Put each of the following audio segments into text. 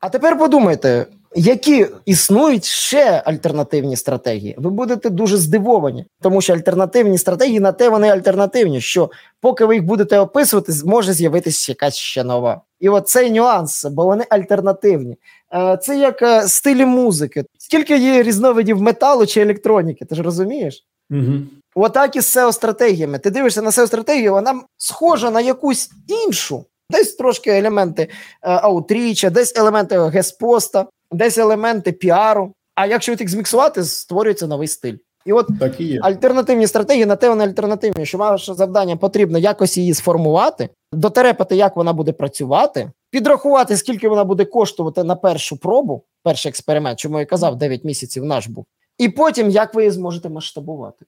А тепер подумайте, які існують ще альтернативні стратегії. Ви будете дуже здивовані, тому що альтернативні стратегії на те вони альтернативні. Що поки ви їх будете описувати, може з'явитися якась ще нова. І от цей нюанс, бо вони альтернативні. Е, це як е, стилі музики. Скільки є різновидів металу чи електроніки, ти ж розумієш? Угу. Отак і з seo стратегіями. Ти дивишся на seo стратегію, вона схожа на якусь іншу. Десь трошки елементи е, аутріча, десь елементи геспоста, десь елементи піару. А якщо їх зміксувати, створюється новий стиль. І от так і є. альтернативні стратегії на те вони альтернативні, що ваше завдання потрібно якось її сформувати, дотерепати, як вона буде працювати, підрахувати, скільки вона буде коштувати на першу пробу, перший експеримент, чому я казав, 9 місяців наш був, і потім як ви її зможете масштабувати.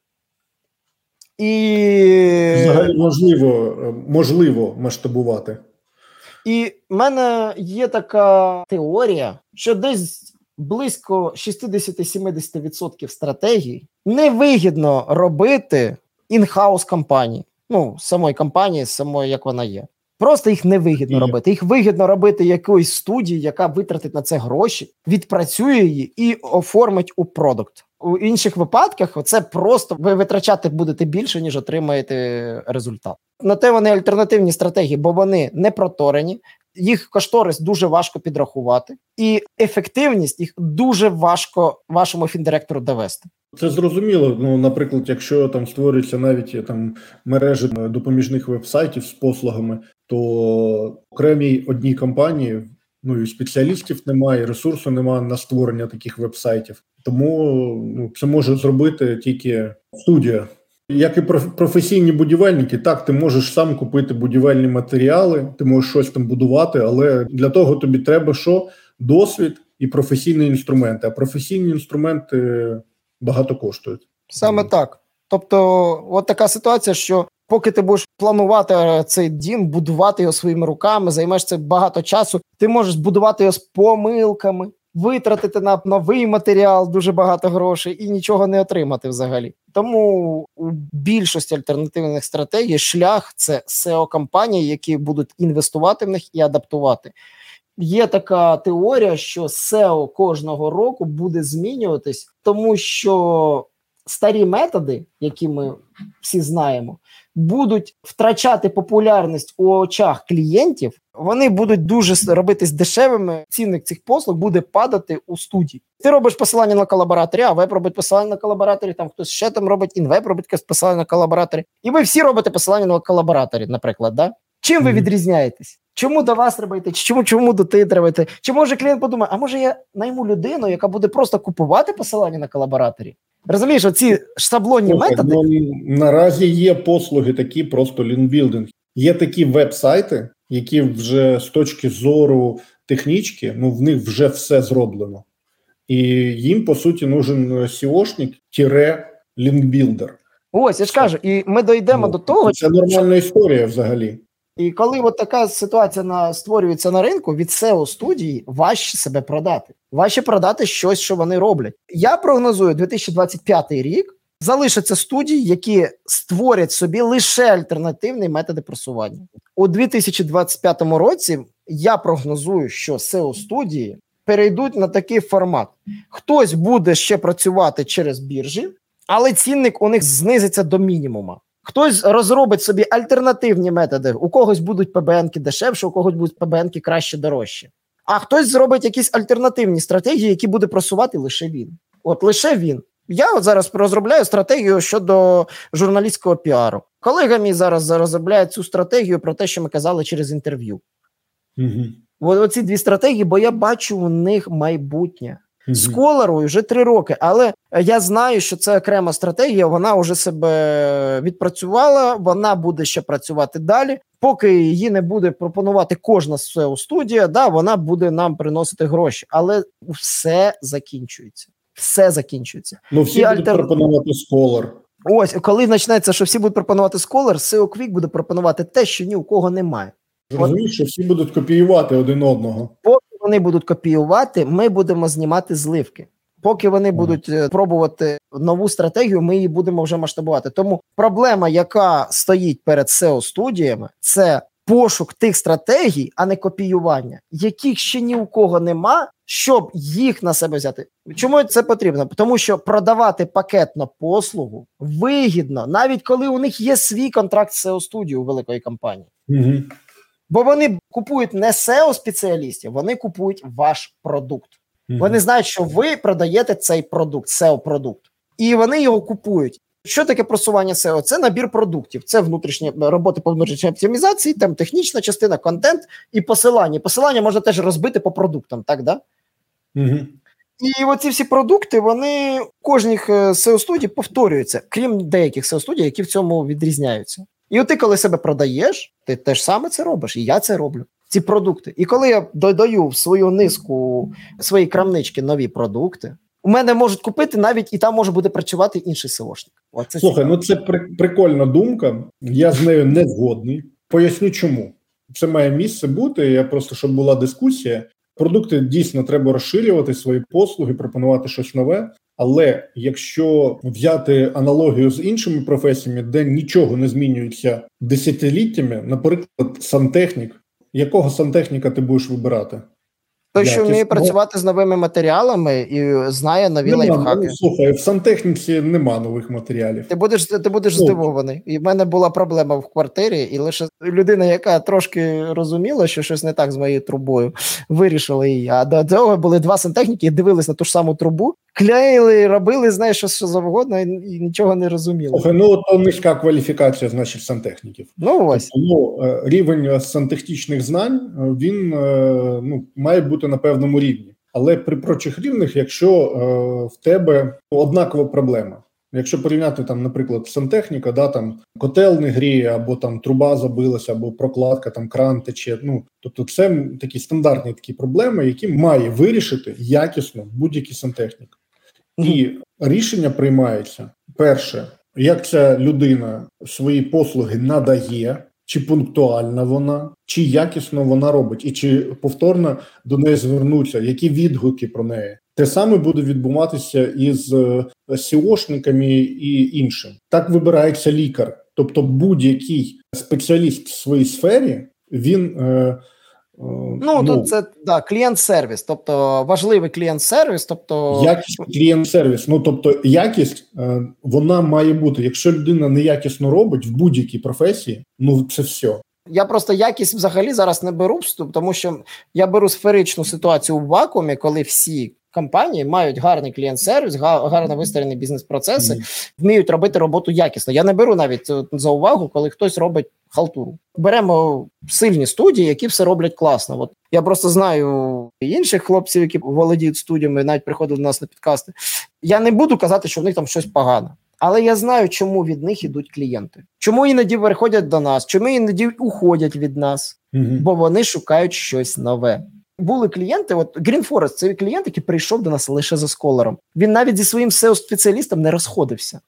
І Взагалі можливо, можливо масштабувати. І в мене є така теорія, що десь близько 60-70% стратегій невигідно робити інхаус компанії, ну, самої компанії, самої, як вона є. Просто їх невигідно Є. робити. Їх вигідно робити якоїсь студії, яка витратить на це гроші, відпрацює її і оформить у продукт. У інших випадках це просто ви витрачати будете більше, ніж отримаєте результат. На те вони альтернативні стратегії, бо вони не проторені, їх кошторис дуже важко підрахувати, і ефективність їх дуже важко вашому фіндиректору довести. Це зрозуміло. Ну, наприклад, якщо там створюється навіть там мережі допоміжних вебсайтів з послугами, то окремій одній компанії ну і спеціалістів немає, і ресурсу немає на створення таких вебсайтів. Тому ну, це може зробити тільки студія. Як і професійні будівельники, так ти можеш сам купити будівельні матеріали, ти можеш щось там будувати, але для того тобі треба що досвід і професійні інструменти. А професійні інструменти багато коштують. Саме так. Тобто, от така ситуація, що поки ти будеш планувати цей дім, будувати його своїми руками, займеш це багато часу. Ти можеш будувати його з помилками, витратити на новий матеріал дуже багато грошей і нічого не отримати взагалі. Тому у більшості альтернативних стратегій шлях це seo компанії які будуть інвестувати в них і адаптувати. Є така теорія, що SEO кожного року буде змінюватись, тому що старі методи, які ми всі знаємо, будуть втрачати популярність у очах клієнтів. Вони будуть дуже робитись дешевими. Цінник цих послуг буде падати у студії. Ти робиш посилання на колабораторі, а веб робить посилання на колабораторі. Там хтось ще там робить інвеб робить посилання на колабораторі. І ви всі робите посилання на колабораторі, наприклад. да? Чим ви відрізняєтесь? Чому до вас треба йти? Чому чому до ти треба йти? Чи може клієнт подумає, а може я найму людину, яка буде просто купувати посилання на колабораторі? Розумієш, оці шаблонні Слухай, методи. Ну, наразі є послуги, такі просто лінбілдинг. Є такі веб-сайти, які вже з точки зору технічки, ну в них вже все зроблено. І їм, по суті, нужен SEOшник тире лінкбілдер. Ось я ж кажу, і ми дійдемо Ну, до того, Це нормальна історія взагалі. І коли от така ситуація на створюється на ринку від SEO студії, важче себе продати. Важче продати щось, що вони роблять. Я прогнозую 2025 рік. Залишаться студії, які створять собі лише альтернативні методи просування у 2025 році. Я прогнозую, що SEO студії перейдуть на такий формат: хтось буде ще працювати через біржі, але цінник у них знизиться до мінімума. Хтось розробить собі альтернативні методи. У когось будуть ПБНки дешевше, у когось будуть ПБНки краще дорожче. А хтось зробить якісь альтернативні стратегії, які буде просувати лише він. От лише він. Я от зараз розробляю стратегію щодо журналістського піару. Колега мій зараз розробляє цю стратегію про те, що ми казали через інтерв'ю. Угу. Оці дві стратегії, бо я бачу у них майбутнє. З колорою вже три роки, але я знаю, що це окрема стратегія. Вона вже себе відпрацювала. Вона буде ще працювати далі. Поки її не буде пропонувати кожна SEO студія, да вона буде нам приносити гроші, але все закінчується. Все закінчується. Ну всі І будуть альтер- пропонувати Scholar. Ось коли почнеться, що всі будуть пропонувати Scholar, SEO Quick буде пропонувати те, що ні у кого немає. Розумієш, що всі будуть копіювати один одного. Вони будуть копіювати, ми будемо знімати зливки. Поки вони будуть е, пробувати нову стратегію, ми її будемо вже масштабувати. Тому проблема, яка стоїть перед SEO студіями, це пошук тих стратегій, а не копіювання, яких ще ні у кого нема, щоб їх на себе взяти. Чому це потрібно? Тому що продавати пакетно послугу вигідно, навіть коли у них є свій контракт з SEO студією у великої компанії. Угу. Бо вони купують не SEO спеціалістів, вони купують ваш продукт. Угу. Вони знають, що ви продаєте цей продукт, SEO продукт, і вони його купують. Що таке просування SEO? Це набір продуктів, це внутрішні роботи по внутрішній оптимізації, там технічна частина, контент і посилання. Посилання можна теж розбити по продуктам, так да? Угу. І оці всі продукти вони кожних SEO студій повторюються, крім деяких SEO студій, які в цьому відрізняються. І от ти, коли себе продаєш, ти теж саме це робиш, і я це роблю. Ці продукти. І коли я додаю в свою низку свої крамнички нові продукти, у мене можуть купити навіть і там може буде працювати інший СОшник. Оце Слухай, цікаво. ну це при, прикольна думка. Я з нею не згодний. Поясню, чому це має місце бути. Я просто щоб була дискусія. Продукти дійсно треба розширювати свої послуги, пропонувати щось нове. Але якщо взяти аналогію з іншими професіями, де нічого не змінюється десятиліттями, наприклад, сантехнік, якого сантехніка ти будеш вибирати? Той, що вміє працювати з новими матеріалами і знає нові нема, лайфхаки. Ну, слухай, в сантехніці нема нових матеріалів. Ти будеш ти будеш ну. здивований. І в мене була проблема в квартирі, і лише людина, яка трошки розуміла, що щось не так з моєю трубою, вирішила її. А до цього були два сантехніки, і дивились на ту ж саму трубу, кляїли, робили, знаєш, що, що завгодно, і, і нічого не розуміли. Слухай, ну то низька кваліфікація, значить, сантехніків. Ну ось тобто, ну, е, рівень сантехнічних знань е, він е, ну має бути на певному рівні. Але при прочих рівнях, якщо е, в тебе однакова проблема, якщо порівняти там, наприклад, сантехніка, да там котел не гріє, або там труба забилася, або прокладка, там кран тече. Ну тобто, це такі стандартні такі проблеми, які має вирішити якісно будь-який сантехнік, і рішення приймається перше, як ця людина свої послуги надає чи пунктуальна вона, чи якісно вона робить, і чи повторно до неї звернуться, які відгуки про неї. Те саме буде відбуватися із е, сіошниками і іншим. Так вибирається лікар, тобто будь-який спеціаліст в своїй сфері він. Е, Ну, ну тут це да, клієнт-сервіс, тобто важливий клієнт-сервіс, тобто якість клієнт-сервіс. Ну тобто, якість е, вона має бути. Якщо людина неякісно робить в будь-якій професії, ну це все. Я просто якість взагалі зараз не беру вступ, тому що я беру сферичну ситуацію в вакуумі, коли всі компанії мають гарний клієнт-сервіс, гарно вистроєні бізнес-процеси, mm. вміють робити роботу якісно. Я не беру навіть е, за увагу, коли хтось робить халтуру. Беремо сильні студії, які все роблять класно. От я просто знаю інших хлопців, які володіють студіями, навіть приходили до нас на підкасти. Я не буду казати, що в них там щось погане. Але я знаю, чому від них ідуть клієнти. Чому іноді приходять до нас, чому іноді уходять від нас, mm бо вони шукають щось нове були клієнти. От Green Forest – це клієнт, який прийшов до нас лише за сколером. Він навіть зі своїм seo спеціалістом не розходився.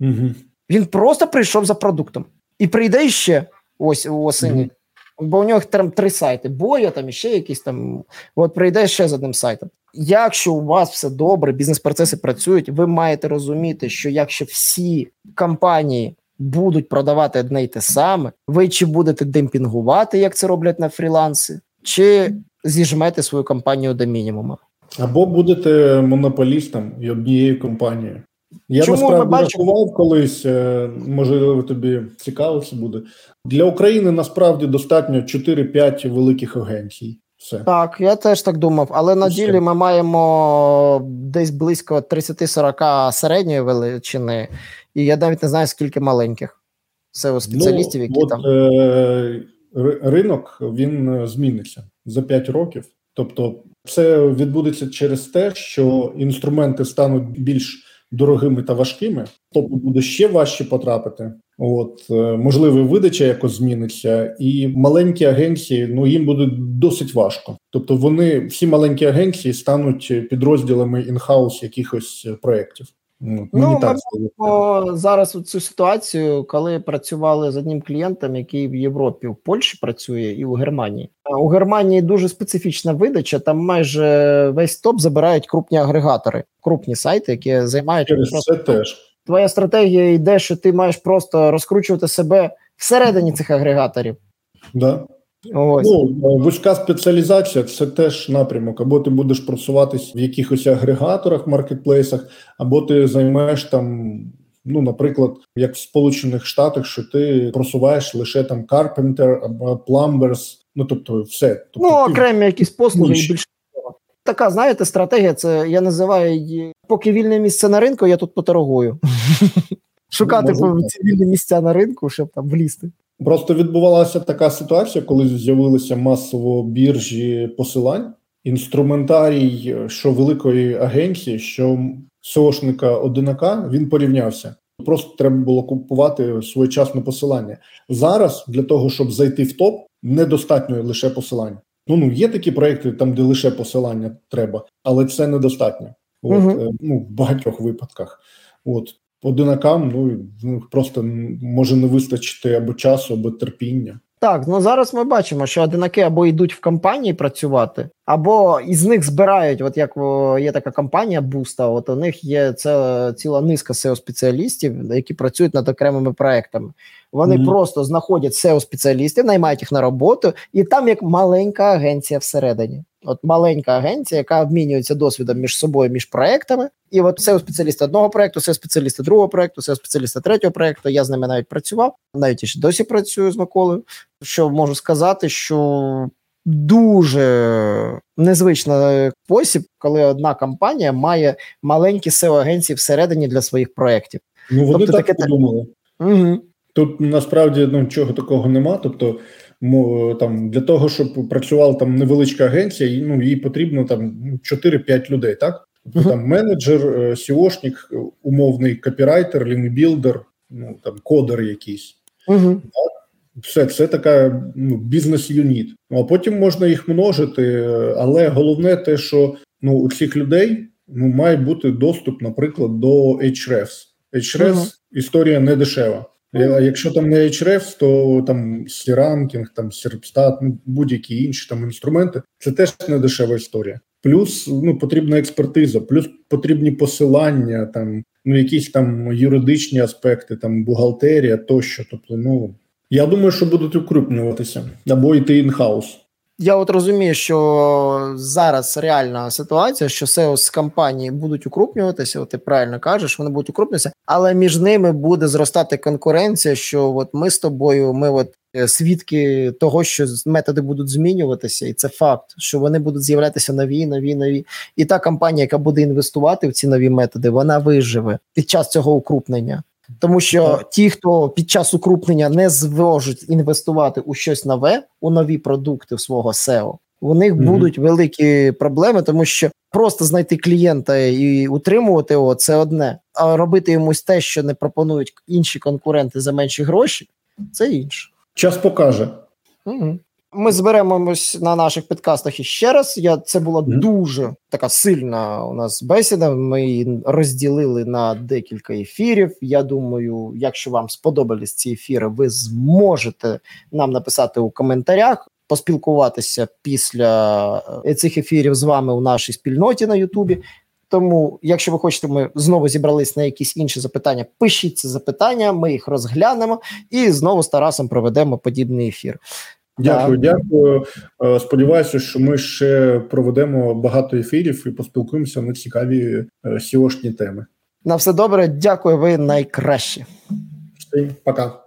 Угу. Він просто прийшов за продуктом і прийде ще ось у осені. Угу. Бо у нього там три сайти: боя, там іще якісь там. От прийде ще з одним сайтом. Якщо у вас все добре, бізнес-процеси працюють, ви маєте розуміти, що якщо всі компанії будуть продавати одне й те саме, ви чи будете демпінгувати, як це роблять на фріланси, чи зіжмете свою компанію до мінімуму. Або будете монополістом і однією компанією. Я Чому насправді рахував колись, е, можливо, тобі цікаво це буде. Для України насправді достатньо 4-5 великих агенцій. Все. Так, я теж так думав, але на Все. ділі ми маємо десь близько 30-40 середньої величини, і я навіть не знаю, скільки маленьких. Це у спеціалістів, ну, які от, там. Е- ринок він е, зміниться за 5 років. Тобто, це відбудеться через те, що інструменти стануть більш дорогими та важкими, тобто буде ще важче потрапити. От е, можливо, видача якось зміниться, і маленькі агенції ну їм буде досить важко. Тобто, вони всі маленькі агенції стануть підрозділами інхаус якихось проєктів. Ну, ну так ми зараз у цю ситуацію, коли працювали з одним клієнтом, який в Європі, в Польщі працює, і у Германії. У Германії дуже специфічна видача. Там майже весь топ забирають крупні агрегатори, крупні сайти, які займають Через просто це теж. Твоя стратегія йде, що ти маєш просто розкручувати себе всередині цих агрегаторів. Да. Ось. Ну, Вузька спеціалізація це теж напрямок. Або ти будеш просуватись в якихось агрегаторах, маркетплейсах, або ти займаєш там, ну, наприклад, як в Сполучених Штатах, що ти просуваєш лише там Carpenter або Plumbers, ну тобто все. Тобто, ну, окремі якісь послуги і більше. Така, знаєте, стратегія, це я називаю її, поки вільне місце на ринку, я тут поторгую. Шукати ці вільні місця на ринку, щоб там влізти. Просто відбувалася така ситуація, коли з'явилися масово біржі посилань. Інструментарій, що великої агенції, що сошника одинака, він порівнявся. Просто треба було купувати своєчасне посилання. Зараз для того, щоб зайти в топ, недостатньо лише посилання. Ну ну є такі проекти, там де лише посилання треба, але це недостатньо. От, угу. ну в багатьох випадках. От одинакам ну просто може не вистачити або часу, або терпіння. Так, ну зараз ми бачимо, що одинаки або йдуть в компанії працювати, або із них збирають. От як є така компанія Буста, от у них є це ціла низка seo спеціалістів, які працюють над окремими проектами. Вони mm-hmm. просто знаходять seo спеціалістів, наймають їх на роботу, і там як маленька агенція всередині. От маленька агенція, яка обмінюється досвідом між собою, між проектами, і от SEO спеціалісти одного проекту, SEO спеціалісти другого проекту, SEO спеціалісти третього проекту. Я з ними навіть працював, навіть і ще досі працюю з Миколою. Що можу сказати, що дуже незвичний спосіб, коли одна компанія має маленькі seo агенції всередині для своїх проєктів. Ну вони тобто, так таке подумали. Угу. Тут насправді ну, нічого такого нема. Тобто, там для того, щоб працювала там невеличка агенція, ну їй потрібно там 4-5 людей, так? Тобто там менеджер, сіошник, е, умовний копірайтер, лінбілдер, ну там кодер якийсь. Uh-huh. Все це така ну, бізнес-юніт. Ну а потім можна їх множити, але головне те, що ну у цих людей ну має бути доступ, наприклад, до Ahrefs. Ahrefs угу. історія не дешева. А якщо там не Ahrefs, то там SE Ranking, там Serpstat, ну будь-які інші там інструменти, це теж не дешева історія. Плюс ну потрібна експертиза, плюс потрібні посилання, там ну якісь там юридичні аспекти, там бухгалтерія тощо. Тобто, ну я думаю, що будуть укрупнюватися або йти інхаус. Я от розумію, що зараз реальна ситуація, що SEO компанії будуть укрупнюватися, от ти правильно кажеш, вони будуть укрупнюватися, але між ними буде зростати конкуренція. Що от ми з тобою, ми от е, свідки того, що методи будуть змінюватися, і це факт, що вони будуть з'являтися нові, нові, нові. І та компанія, яка буде інвестувати в ці нові методи, вона виживе під час цього укрупнення. Тому що ті, хто під час укрупнення не зможуть інвестувати у щось нове, у нові продукти в свого SEO, у них mm-hmm. будуть великі проблеми, тому що просто знайти клієнта і утримувати його це одне, а робити йомусь те, що не пропонують інші конкуренти за менші гроші, це інше. Час покаже. Угу. Ми зберемось на наших підкастах іще раз. Я це була mm. дуже така сильна у нас бесіда. Ми її розділили на декілька ефірів. Я думаю, якщо вам сподобались ці ефіри, ви зможете нам написати у коментарях, поспілкуватися після е, цих ефірів з вами у нашій спільноті на Ютубі. Тому, якщо ви хочете, ми знову зібрались на якісь інші запитання. Пишіть ці запитання, ми їх розглянемо і знову з Тарасом проведемо подібний ефір. Дякую, так. дякую. Е, сподіваюся, що ми ще проведемо багато ефірів і поспілкуємося на цікаві сіошні теми. На все добре, дякую. Ви найкращі. Пока.